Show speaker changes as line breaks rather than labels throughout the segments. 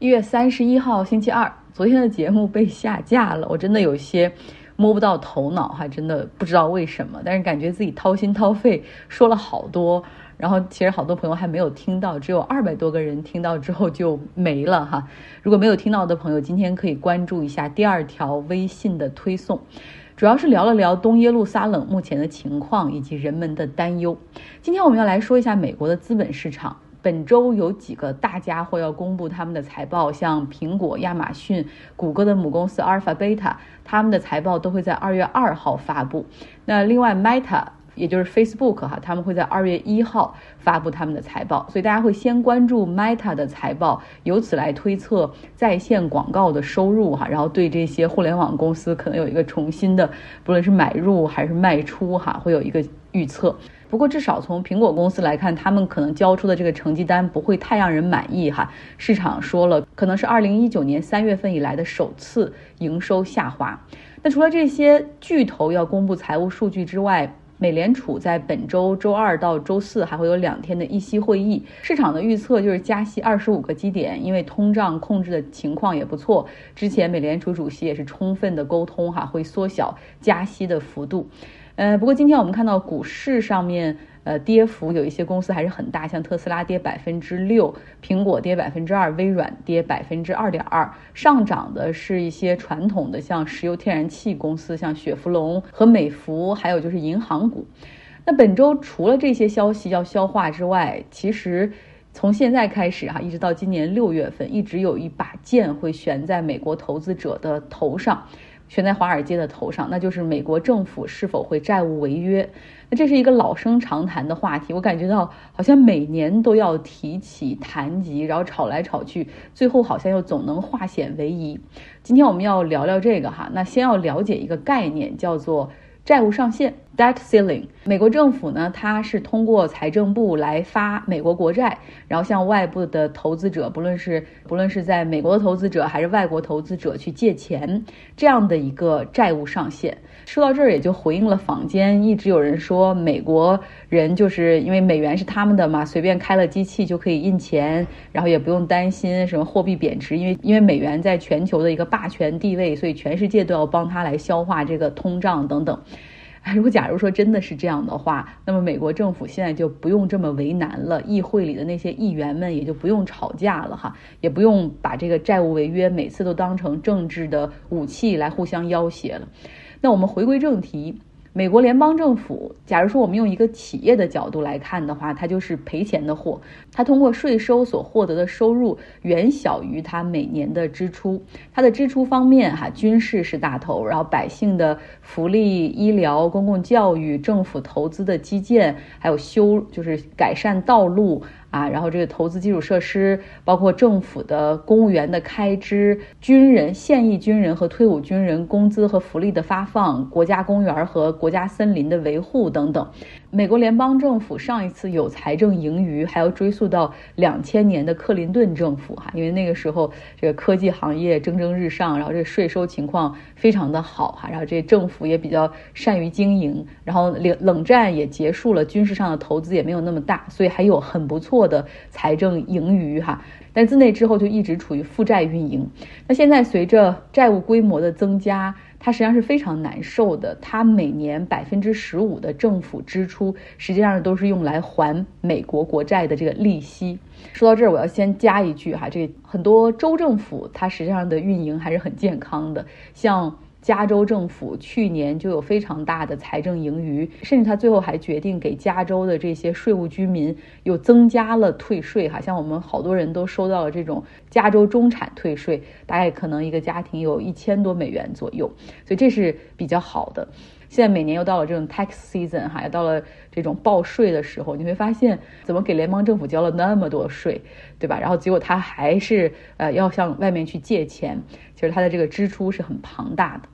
一月三十一号星期二，昨天的节目被下架了，我真的有些摸不到头脑哈，真的不知道为什么，但是感觉自己掏心掏肺说了好多，然后其实好多朋友还没有听到，只有二百多个人听到之后就没了哈。如果没有听到的朋友，今天可以关注一下第二条微信的推送，主要是聊了聊东耶路撒冷目前的情况以及人们的担忧。今天我们要来说一下美国的资本市场。本周有几个大家伙要公布他们的财报，像苹果、亚马逊、谷歌的母公司阿尔法贝塔，他们的财报都会在二月二号发布。那另外，Meta 也就是 Facebook 哈，他们会在二月一号发布他们的财报，所以大家会先关注 Meta 的财报，由此来推测在线广告的收入哈，然后对这些互联网公司可能有一个重新的，不论是买入还是卖出哈，会有一个预测。不过，至少从苹果公司来看，他们可能交出的这个成绩单不会太让人满意哈。市场说了，可能是二零一九年三月份以来的首次营收下滑。那除了这些巨头要公布财务数据之外，美联储在本周周二到周四还会有两天的议息会议。市场的预测就是加息二十五个基点，因为通胀控制的情况也不错。之前美联储主席也是充分的沟通哈，会缩小加息的幅度。呃，不过今天我们看到股市上面，呃，跌幅有一些公司还是很大，像特斯拉跌百分之六，苹果跌百分之二，微软跌百分之二点二。上涨的是一些传统的，像石油天然气公司，像雪佛龙和美孚，还有就是银行股。那本周除了这些消息要消化之外，其实从现在开始哈，一直到今年六月份，一直有一把剑会悬在美国投资者的头上。悬在华尔街的头上，那就是美国政府是否会债务违约。那这是一个老生常谈的话题，我感觉到好像每年都要提起谈及，然后吵来吵去，最后好像又总能化险为夷。今天我们要聊聊这个哈，那先要了解一个概念，叫做。债务上限 （debt ceiling），美国政府呢，它是通过财政部来发美国国债，然后向外部的投资者，不论是不论是在美国的投资者还是外国投资者去借钱，这样的一个债务上限。说到这儿，也就回应了坊间一直有人说，美国人就是因为美元是他们的嘛，随便开了机器就可以印钱，然后也不用担心什么货币贬值，因为因为美元在全球的一个霸权地位，所以全世界都要帮他来消化这个通胀等等。如果假如说真的是这样的话，那么美国政府现在就不用这么为难了，议会里的那些议员们也就不用吵架了哈，也不用把这个债务违约每次都当成政治的武器来互相要挟了。那我们回归正题。美国联邦政府，假如说我们用一个企业的角度来看的话，它就是赔钱的货。它通过税收所获得的收入远小于它每年的支出。它的支出方面，哈，军事是大头，然后百姓的福利、医疗、公共教育、政府投资的基建，还有修，就是改善道路。啊，然后这个投资基础设施，包括政府的公务员的开支、军人、现役军人和退伍军人工资和福利的发放、国家公园和国家森林的维护等等。美国联邦政府上一次有财政盈余，还要追溯到两千年的克林顿政府哈，因为那个时候这个科技行业蒸蒸日上，然后这税收情况非常的好哈，然后这政府也比较善于经营，然后冷冷战也结束了，军事上的投资也没有那么大，所以还有很不错的财政盈余哈。但自那之后就一直处于负债运营。那现在随着债务规模的增加，它实际上是非常难受的。它每年百分之十五的政府支出，实际上都是用来还美国国债的这个利息。说到这儿，我要先加一句哈，这很多州政府它实际上的运营还是很健康的，像。加州政府去年就有非常大的财政盈余，甚至他最后还决定给加州的这些税务居民又增加了退税，哈，像我们好多人都收到了这种加州中产退税，大概可能一个家庭有一千多美元左右，所以这是比较好的。现在每年又到了这种 tax season，哈，又到了这种报税的时候，你会发现怎么给联邦政府交了那么多税，对吧？然后结果他还是呃要向外面去借钱，其实他的这个支出是很庞大的。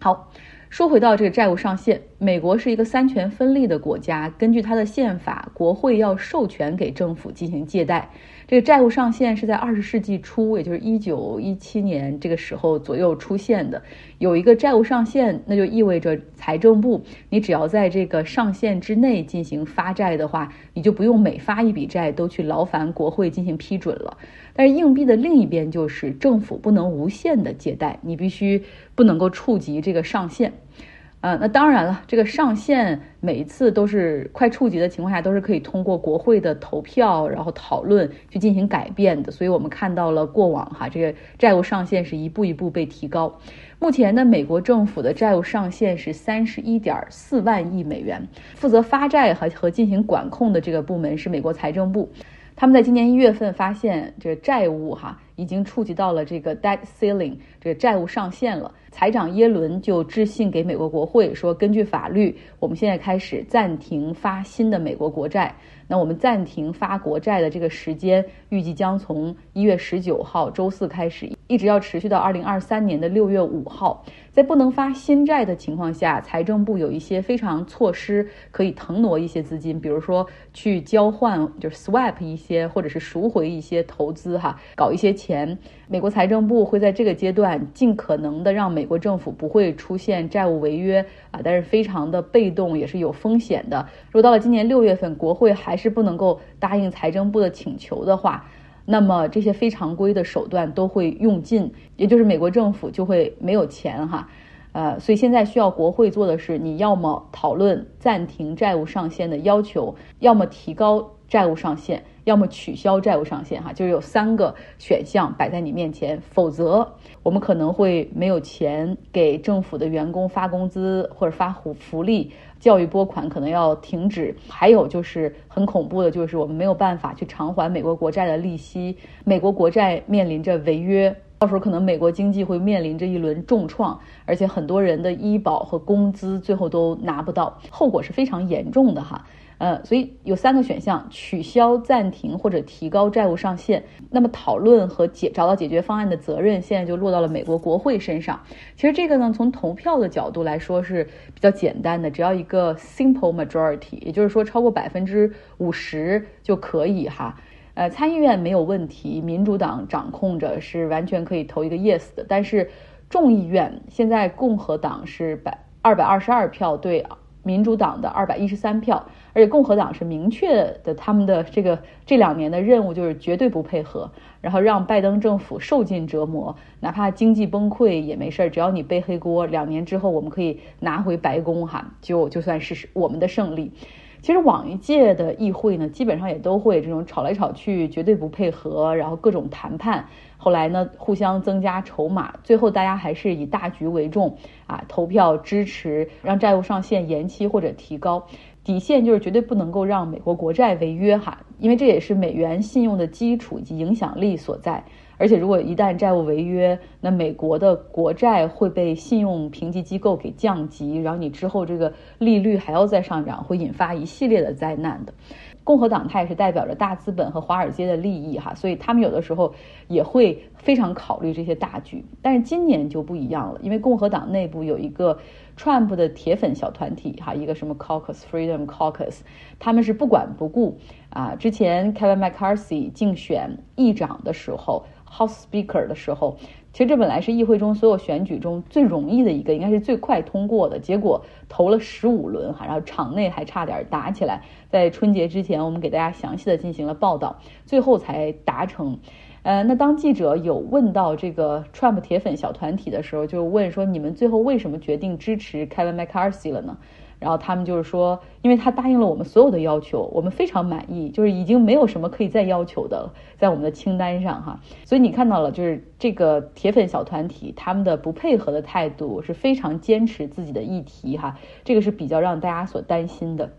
好，说回到这个债务上限，美国是一个三权分立的国家，根据它的宪法，国会要授权给政府进行借贷。这个债务上限是在二十世纪初，也就是一九一七年这个时候左右出现的。有一个债务上限，那就意味着财政部，你只要在这个上限之内进行发债的话，你就不用每发一笔债都去劳烦国会进行批准了。但是硬币的另一边就是政府不能无限的借贷，你必须不能够触及这个上限。呃，那当然了，这个上限每一次都是快触及的情况下，都是可以通过国会的投票，然后讨论去进行改变的。所以我们看到了过往哈，这个债务上限是一步一步被提高。目前呢，美国政府的债务上限是三十一点四万亿美元，负责发债和和进行管控的这个部门是美国财政部。他们在今年一月份发现，这个债务哈已经触及到了这个 debt ceiling 这个债务上限了。财长耶伦就致信给美国国会说，根据法律，我们现在开始暂停发新的美国国债。那我们暂停发国债的这个时间，预计将从一月十九号周四开始，一直要持续到二零二三年的六月五号。在不能发新债的情况下，财政部有一些非常措施可以腾挪一些资金，比如说去交换，就是 swap 一些，或者是赎回一些投资，哈，搞一些钱。美国财政部会在这个阶段尽可能的让美美国政府不会出现债务违约啊，但是非常的被动，也是有风险的。如果到了今年六月份，国会还是不能够答应财政部的请求的话，那么这些非常规的手段都会用尽，也就是美国政府就会没有钱哈，呃，所以现在需要国会做的是，你要么讨论暂停债务上限的要求，要么提高债务上限，要么取消债务上限哈，就是有三个选项摆在你面前，否则我们可能会没有钱给政府的员工发工资或者发福福利。教育拨款可能要停止，还有就是很恐怖的，就是我们没有办法去偿还美国国债的利息，美国国债面临着违约，到时候可能美国经济会面临着一轮重创，而且很多人的医保和工资最后都拿不到，后果是非常严重的哈。呃，所以有三个选项：取消、暂停或者提高债务上限。那么讨论和解找到解决方案的责任，现在就落到了美国国会身上。其实这个呢，从投票的角度来说是比较简单的，只要一个 simple majority，也就是说超过百分之五十就可以哈。呃，参议院没有问题，民主党掌控着，是完全可以投一个 yes 的。但是众议院现在共和党是百二百二十二票对。民主党的二百一十三票，而且共和党是明确的，他们的这个这两年的任务就是绝对不配合，然后让拜登政府受尽折磨，哪怕经济崩溃也没事，只要你背黑锅，两年之后我们可以拿回白宫，哈，就就算是我们的胜利。其实往一届的议会呢，基本上也都会这种吵来吵去，绝对不配合，然后各种谈判。后来呢，互相增加筹码，最后大家还是以大局为重啊，投票支持让债务上限延期或者提高，底线就是绝对不能够让美国国债违约哈，因为这也是美元信用的基础以及影响力所在。而且如果一旦债务违约，那美国的国债会被信用评级机构给降级，然后你之后这个利率还要再上涨，会引发一系列的灾难的。共和党它也是代表着大资本和华尔街的利益哈，所以他们有的时候也会非常考虑这些大局。但是今年就不一样了，因为共和党内部有一个 Trump 的铁粉小团体哈，一个什么 Caucus Freedom Caucus，他们是不管不顾啊。之前 Kevin McCarthy 竞选议长的时候，House Speaker 的时候。其实这本来是议会中所有选举中最容易的一个，应该是最快通过的。结果投了十五轮哈，然后场内还差点打起来。在春节之前，我们给大家详细的进行了报道，最后才达成。呃，那当记者有问到这个 Trump 铁粉小团体的时候，就问说：你们最后为什么决定支持 Kevin McCarthy 了呢？然后他们就是说，因为他答应了我们所有的要求，我们非常满意，就是已经没有什么可以再要求的了，在我们的清单上哈。所以你看到了，就是这个铁粉小团体他们的不配合的态度是非常坚持自己的议题哈，这个是比较让大家所担心的。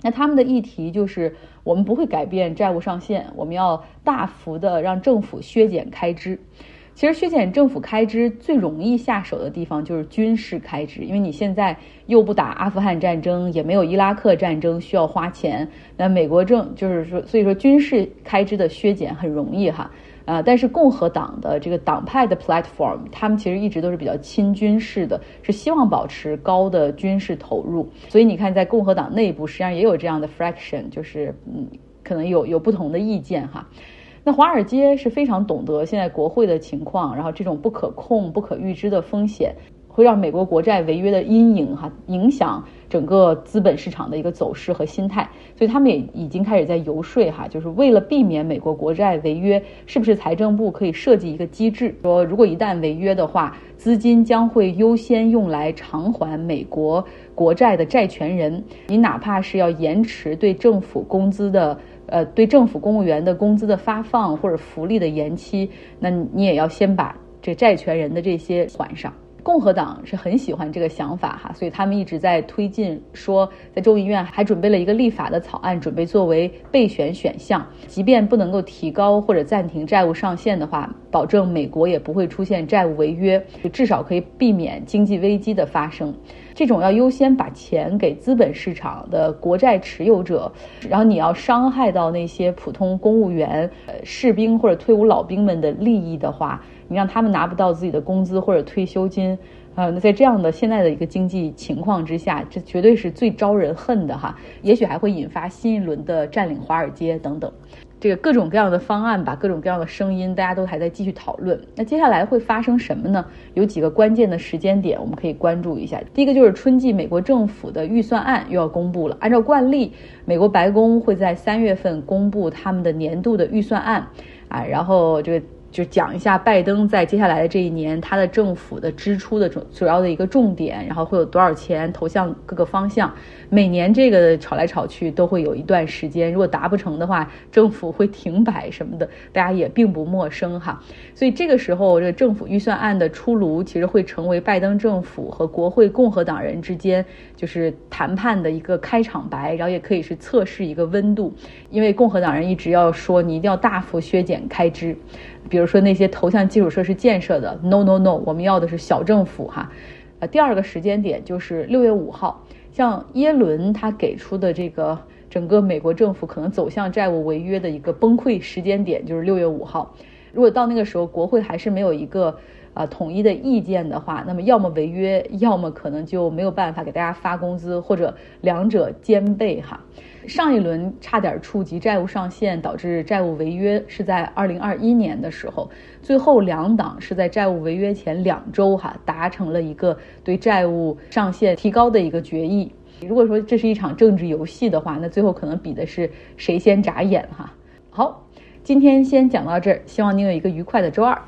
那他们的议题就是，我们不会改变债务上限，我们要大幅的让政府削减开支。其实削减政府开支最容易下手的地方就是军事开支，因为你现在又不打阿富汗战争，也没有伊拉克战争需要花钱，那美国政就是说，所以说军事开支的削减很容易哈，呃，但是共和党的这个党派的 platform，他们其实一直都是比较亲军事的，是希望保持高的军事投入，所以你看在共和党内部实际上也有这样的 fraction，就是嗯，可能有有不同的意见哈。那华尔街是非常懂得现在国会的情况，然后这种不可控、不可预知的风险，会让美国国债违约的阴影哈影响整个资本市场的一个走势和心态，所以他们也已经开始在游说哈，就是为了避免美国国债违约，是不是财政部可以设计一个机制，说如果一旦违约的话，资金将会优先用来偿还美国国债的债权人，你哪怕是要延迟对政府工资的呃对政府公务员的工资的发放或者福利的延期，那你也要先把这债权人的这些还上。共和党是很喜欢这个想法哈，所以他们一直在推进，说在众议院还准备了一个立法的草案，准备作为备选选项。即便不能够提高或者暂停债务上限的话，保证美国也不会出现债务违约，就至少可以避免经济危机的发生。这种要优先把钱给资本市场的国债持有者，然后你要伤害到那些普通公务员、呃士兵或者退伍老兵们的利益的话。你让他们拿不到自己的工资或者退休金，呃，那在这样的现在的一个经济情况之下，这绝对是最招人恨的哈。也许还会引发新一轮的占领华尔街等等，这个各种各样的方案吧，各种各样的声音，大家都还在继续讨论。那接下来会发生什么呢？有几个关键的时间点我们可以关注一下。第一个就是春季美国政府的预算案又要公布了。按照惯例，美国白宫会在三月份公布他们的年度的预算案，啊，然后这个。就讲一下拜登在接下来的这一年，他的政府的支出的主主要的一个重点，然后会有多少钱投向各个方向。每年这个吵来吵去都会有一段时间，如果达不成的话，政府会停摆什么的，大家也并不陌生哈。所以这个时候，这个政府预算案的出炉，其实会成为拜登政府和国会共和党人之间就是谈判的一个开场白，然后也可以是测试一个温度，因为共和党人一直要说你一定要大幅削减开支。比如说那些投向基础设施建设的，no no no，我们要的是小政府哈。呃，第二个时间点就是六月五号，像耶伦他给出的这个整个美国政府可能走向债务违约的一个崩溃时间点就是六月五号。如果到那个时候国会还是没有一个啊统一的意见的话，那么要么违约，要么可能就没有办法给大家发工资，或者两者兼备哈。上一轮差点触及债务上限，导致债务违约，是在二零二一年的时候。最后两党是在债务违约前两周哈达成了一个对债务上限提高的一个决议。如果说这是一场政治游戏的话，那最后可能比的是谁先眨眼哈。好，今天先讲到这儿，希望您有一个愉快的周二。